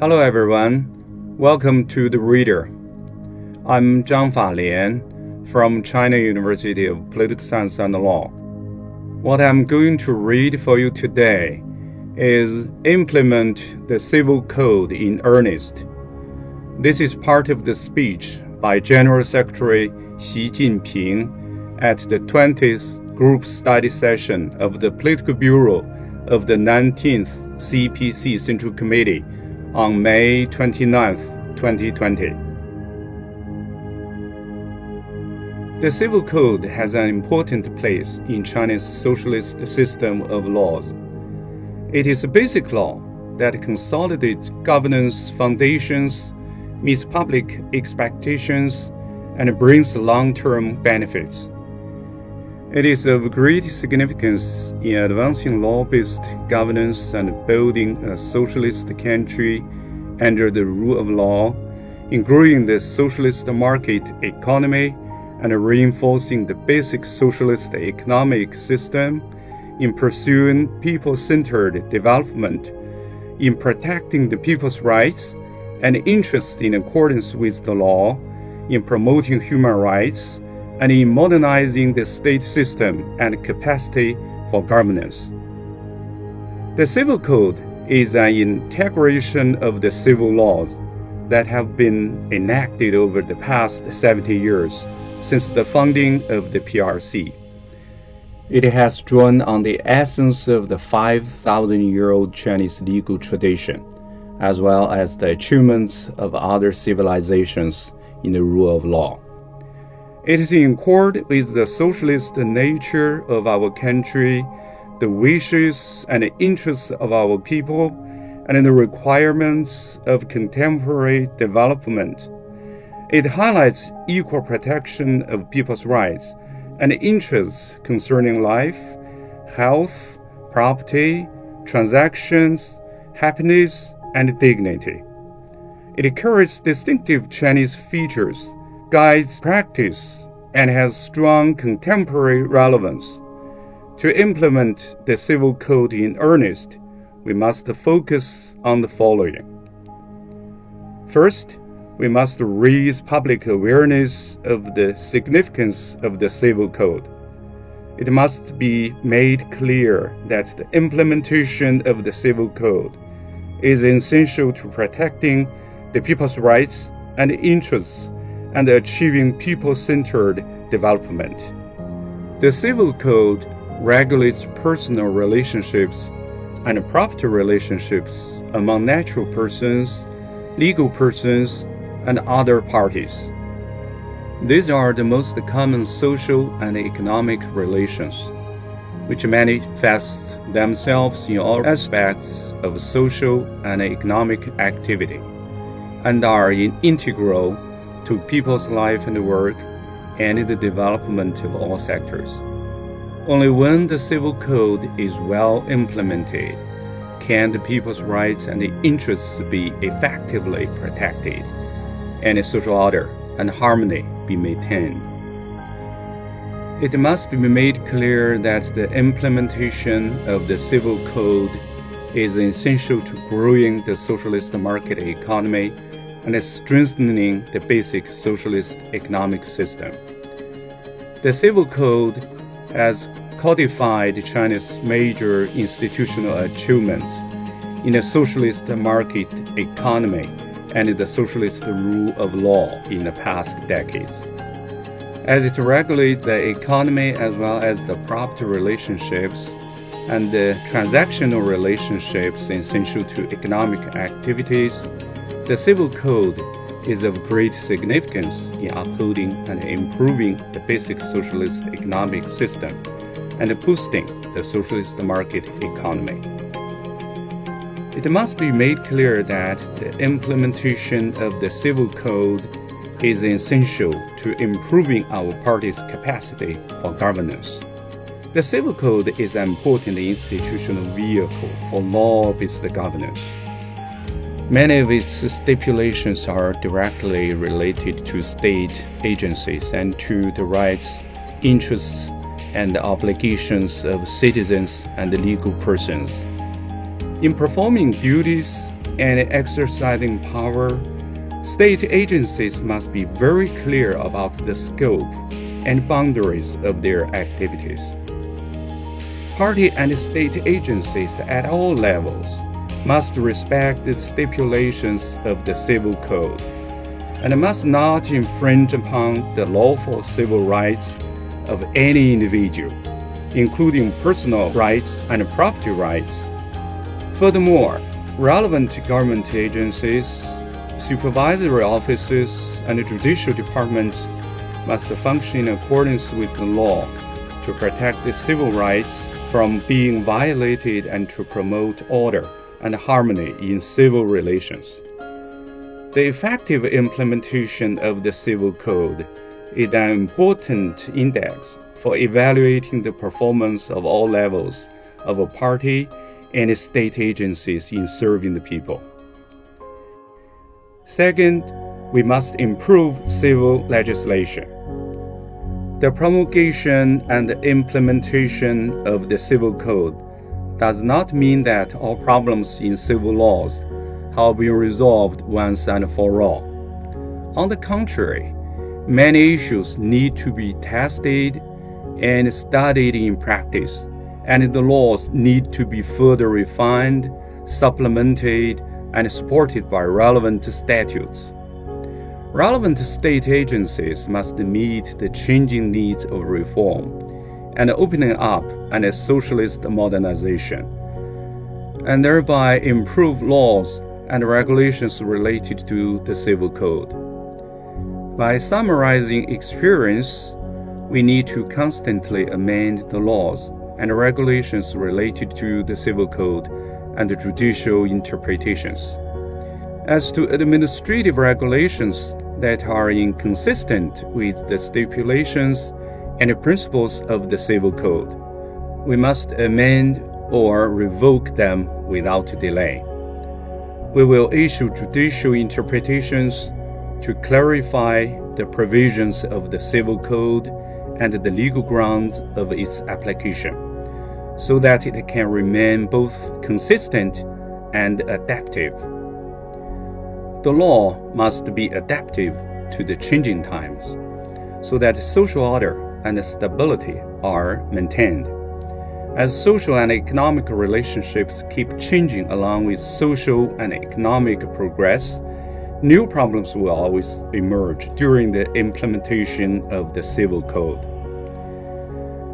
Hello, everyone. Welcome to The Reader. I'm Zhang Falian from China University of Political Science and Law. What I'm going to read for you today is Implement the Civil Code in Earnest. This is part of the speech by General Secretary Xi Jinping at the 20th Group Study Session of the Political Bureau of the 19th CPC Central Committee on May 29, 2020. The Civil Code has an important place in China's socialist system of laws. It is a basic law that consolidates governance foundations, meets public expectations, and brings long term benefits. It is of great significance in advancing law based governance and building a socialist country under the rule of law, in growing the socialist market economy and reinforcing the basic socialist economic system, in pursuing people centered development, in protecting the people's rights and interests in accordance with the law, in promoting human rights and in modernizing the state system and capacity for governance. The Civil Code is an integration of the civil laws that have been enacted over the past 70 years since the founding of the PRC. It has drawn on the essence of the 5,000 year old Chinese legal tradition, as well as the achievements of other civilizations in the rule of law. It is in accord with the socialist nature of our country, the wishes and interests of our people, and the requirements of contemporary development. It highlights equal protection of people's rights and interests concerning life, health, property, transactions, happiness, and dignity. It carries distinctive Chinese features guides practice and has strong contemporary relevance. To implement the civil code in earnest, we must focus on the following. First, we must raise public awareness of the significance of the civil code. It must be made clear that the implementation of the civil code is essential to protecting the people's rights and interests and achieving people centered development. The Civil Code regulates personal relationships and property relationships among natural persons, legal persons, and other parties. These are the most common social and economic relations, which manifest themselves in all aspects of social and economic activity, and are integral to people's life and work and the development of all sectors. Only when the civil code is well implemented can the people's rights and interests be effectively protected and social order and harmony be maintained. It must be made clear that the implementation of the civil code is essential to growing the socialist market economy and strengthening the basic socialist economic system. The Civil Code has codified China's major institutional achievements in the socialist market economy and the socialist rule of law in the past decades. As it regulates the economy as well as the property relationships and the transactional relationships essential to economic activities, the Civil Code is of great significance in upholding and improving the basic socialist economic system and boosting the socialist market economy. It must be made clear that the implementation of the Civil Code is essential to improving our party's capacity for governance. The Civil Code is an important institutional vehicle for law based governance. Many of its stipulations are directly related to state agencies and to the rights, interests, and obligations of citizens and legal persons. In performing duties and exercising power, state agencies must be very clear about the scope and boundaries of their activities. Party and state agencies at all levels must respect the stipulations of the Civil Code and must not infringe upon the lawful civil rights of any individual, including personal rights and property rights. Furthermore, relevant government agencies, supervisory offices, and judicial departments must function in accordance with the law to protect the civil rights from being violated and to promote order and harmony in civil relations. The effective implementation of the Civil Code is an important index for evaluating the performance of all levels of a party and state agencies in serving the people. Second, we must improve civil legislation. The promulgation and implementation of the Civil Code does not mean that all problems in civil laws have been resolved once and for all. On the contrary, many issues need to be tested and studied in practice, and the laws need to be further refined, supplemented, and supported by relevant statutes. Relevant state agencies must meet the changing needs of reform and opening up and a socialist modernization, and thereby improve laws and regulations related to the Civil Code. By summarizing experience, we need to constantly amend the laws and regulations related to the Civil Code and the judicial interpretations. As to administrative regulations that are inconsistent with the stipulations and the principles of the Civil Code, we must amend or revoke them without delay. We will issue judicial interpretations to clarify the provisions of the Civil Code and the legal grounds of its application, so that it can remain both consistent and adaptive. The law must be adaptive to the changing times, so that social order and stability are maintained. As social and economic relationships keep changing along with social and economic progress, new problems will always emerge during the implementation of the Civil Code.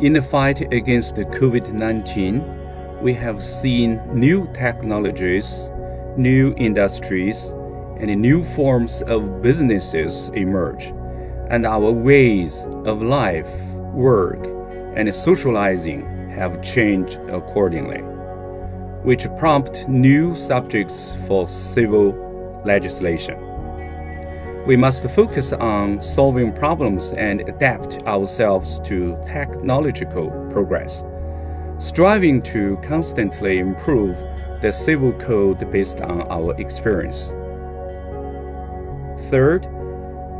In the fight against COVID 19, we have seen new technologies, new industries, and new forms of businesses emerge, and our ways of life, work, and socializing have changed accordingly, which prompt new subjects for civil legislation. We must focus on solving problems and adapt ourselves to technological progress, striving to constantly improve the civil code based on our experience. Third,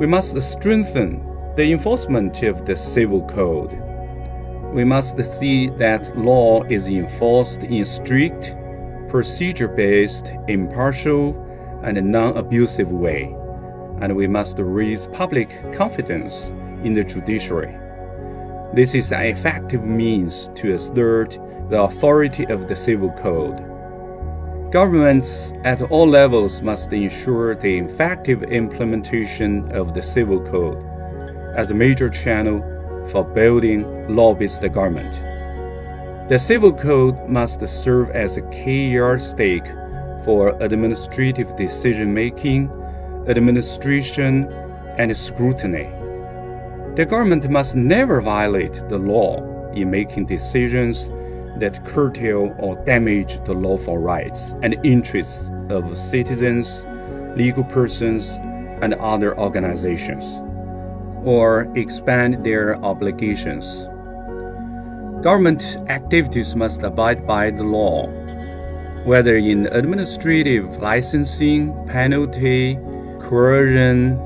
we must strengthen the enforcement of the civil code we must see that law is enforced in strict, procedure based, impartial, and non abusive way, and we must raise public confidence in the judiciary. This is an effective means to assert the authority of the civil code. Governments at all levels must ensure the effective implementation of the civil code as a major channel for building law-based government. The Civil Code must serve as a key yardstick for administrative decision making, administration, and scrutiny. The government must never violate the law in making decisions that curtail or damage the lawful rights and interests of citizens, legal persons, and other organizations or expand their obligations. Government activities must abide by the law, whether in administrative licensing, penalty, coercion,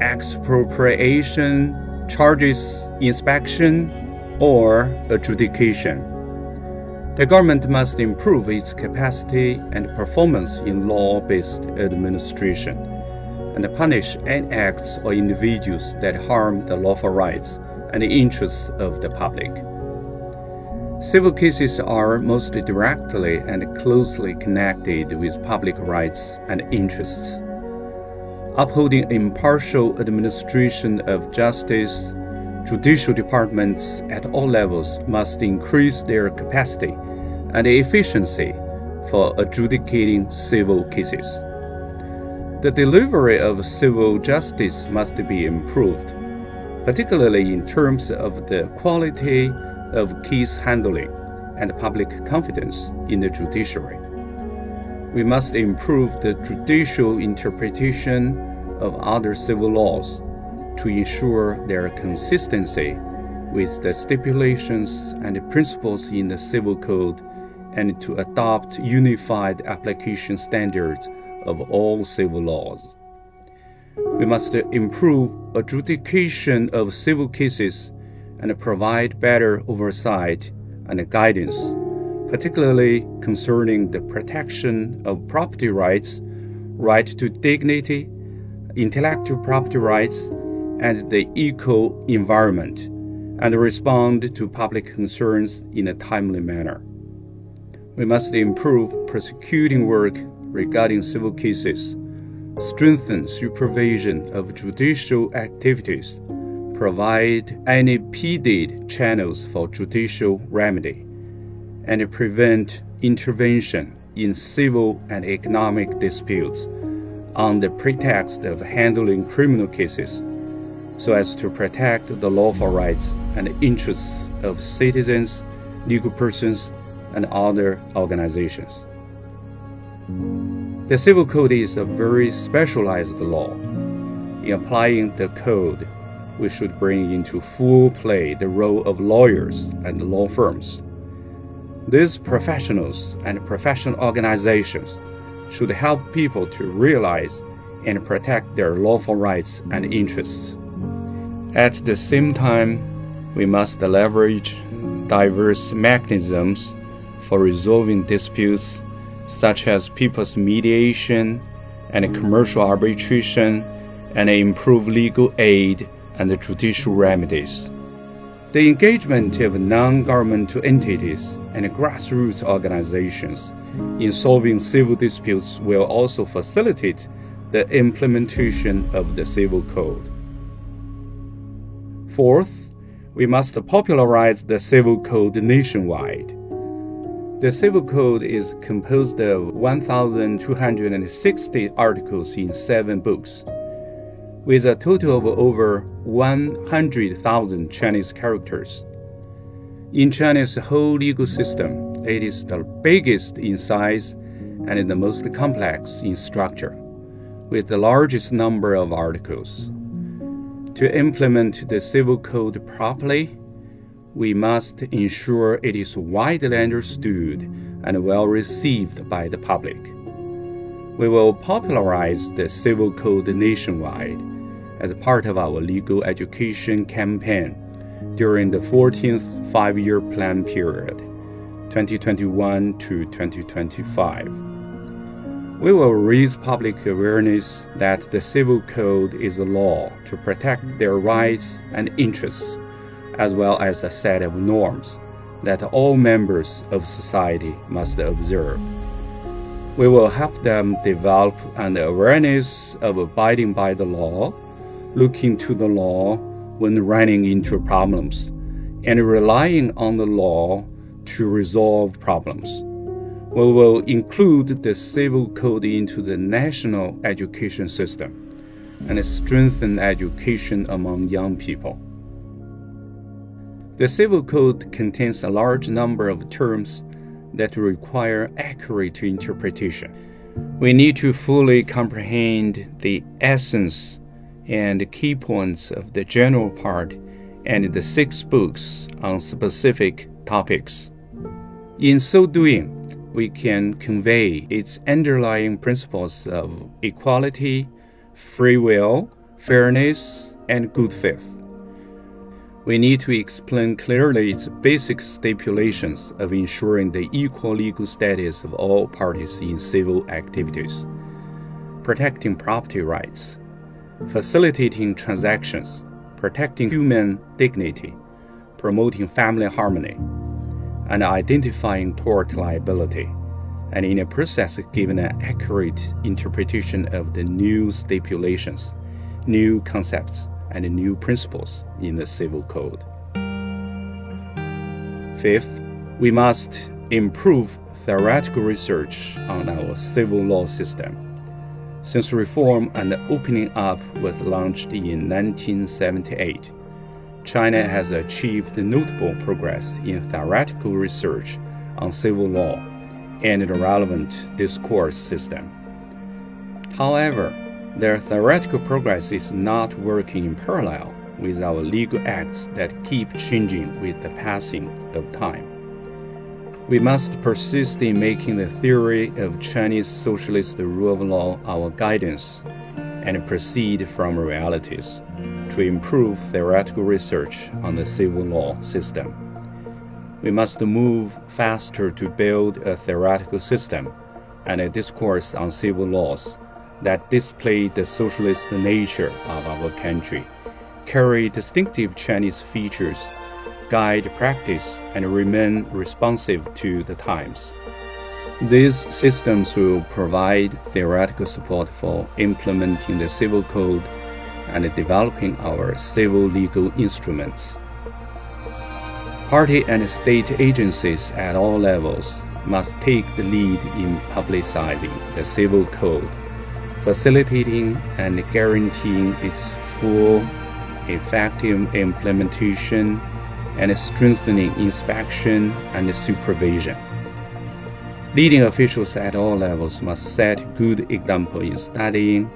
expropriation, charges, inspection, or adjudication. The government must improve its capacity and performance in law based administration and punish any acts or individuals that harm the lawful rights and interests of the public. Civil cases are mostly directly and closely connected with public rights and interests. Upholding impartial administration of justice, judicial departments at all levels must increase their capacity and efficiency for adjudicating civil cases. The delivery of civil justice must be improved, particularly in terms of the quality of case handling and public confidence in the judiciary. We must improve the judicial interpretation of other civil laws to ensure their consistency with the stipulations and principles in the Civil Code and to adopt unified application standards of all civil laws. We must improve adjudication of civil cases and provide better oversight and guidance, particularly concerning the protection of property rights, right to dignity, intellectual property rights, and the eco environment, and respond to public concerns in a timely manner. We must improve prosecuting work regarding civil cases, strengthen supervision of judicial activities, provide unimpeded channels for judicial remedy, and prevent intervention in civil and economic disputes on the pretext of handling criminal cases so as to protect the lawful rights and interests of citizens, legal persons, and other organizations. The Civil Code is a very specialized law. In applying the code, we should bring into full play the role of lawyers and law firms. These professionals and professional organizations should help people to realize and protect their lawful rights and interests. At the same time, we must leverage diverse mechanisms for resolving disputes such as people's mediation and commercial arbitration and improve legal aid and judicial remedies. The engagement of non governmental entities and grassroots organizations in solving civil disputes will also facilitate the implementation of the Civil Code. Fourth, we must popularize the Civil Code nationwide. The Civil Code is composed of 1,260 articles in seven books, with a total of over 100,000 Chinese characters. In China's whole legal system, it is the biggest in size and the most complex in structure, with the largest number of articles. To implement the Civil Code properly, we must ensure it is widely understood and well received by the public. We will popularize the Civil Code nationwide as part of our legal education campaign during the 14th five year plan period, 2021 to 2025. We will raise public awareness that the Civil Code is a law to protect their rights and interests as well as a set of norms that all members of society must observe. We will help them develop an awareness of abiding by the law, looking to the law when running into problems, and relying on the law to resolve problems. We will include the civil code into the national education system and strengthen education among young people. The Civil Code contains a large number of terms that require accurate interpretation. We need to fully comprehend the essence and key points of the general part and the six books on specific topics. In so doing, we can convey its underlying principles of equality, free will, fairness, and good faith. We need to explain clearly its basic stipulations of ensuring the equal legal status of all parties in civil activities, protecting property rights, facilitating transactions, protecting human dignity, promoting family harmony, and identifying tort liability, and in a process giving an accurate interpretation of the new stipulations, new concepts, and new principles in the civil code. Fifth, we must improve theoretical research on our civil law system. Since reform and opening up was launched in 1978, China has achieved notable progress in theoretical research on civil law and the relevant discourse system. However, their theoretical progress is not working in parallel with our legal acts that keep changing with the passing of time. We must persist in making the theory of Chinese socialist rule of law our guidance and proceed from realities to improve theoretical research on the civil law system. We must move faster to build a theoretical system and a discourse on civil laws that display the socialist nature of our country, carry distinctive Chinese features, guide practice, and remain responsive to the times. These systems will provide theoretical support for implementing the civil code and developing our civil legal instruments. Party and state agencies at all levels must take the lead in publicizing the civil code facilitating and guaranteeing its full, effective implementation and strengthening inspection and supervision. Leading officials at all levels must set good example in studying,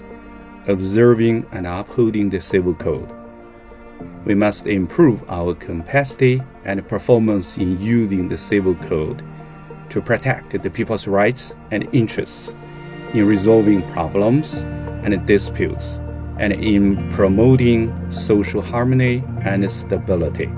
observing, and upholding the civil code. We must improve our capacity and performance in using the civil code to protect the people's rights and interests in resolving problems and disputes, and in promoting social harmony and stability.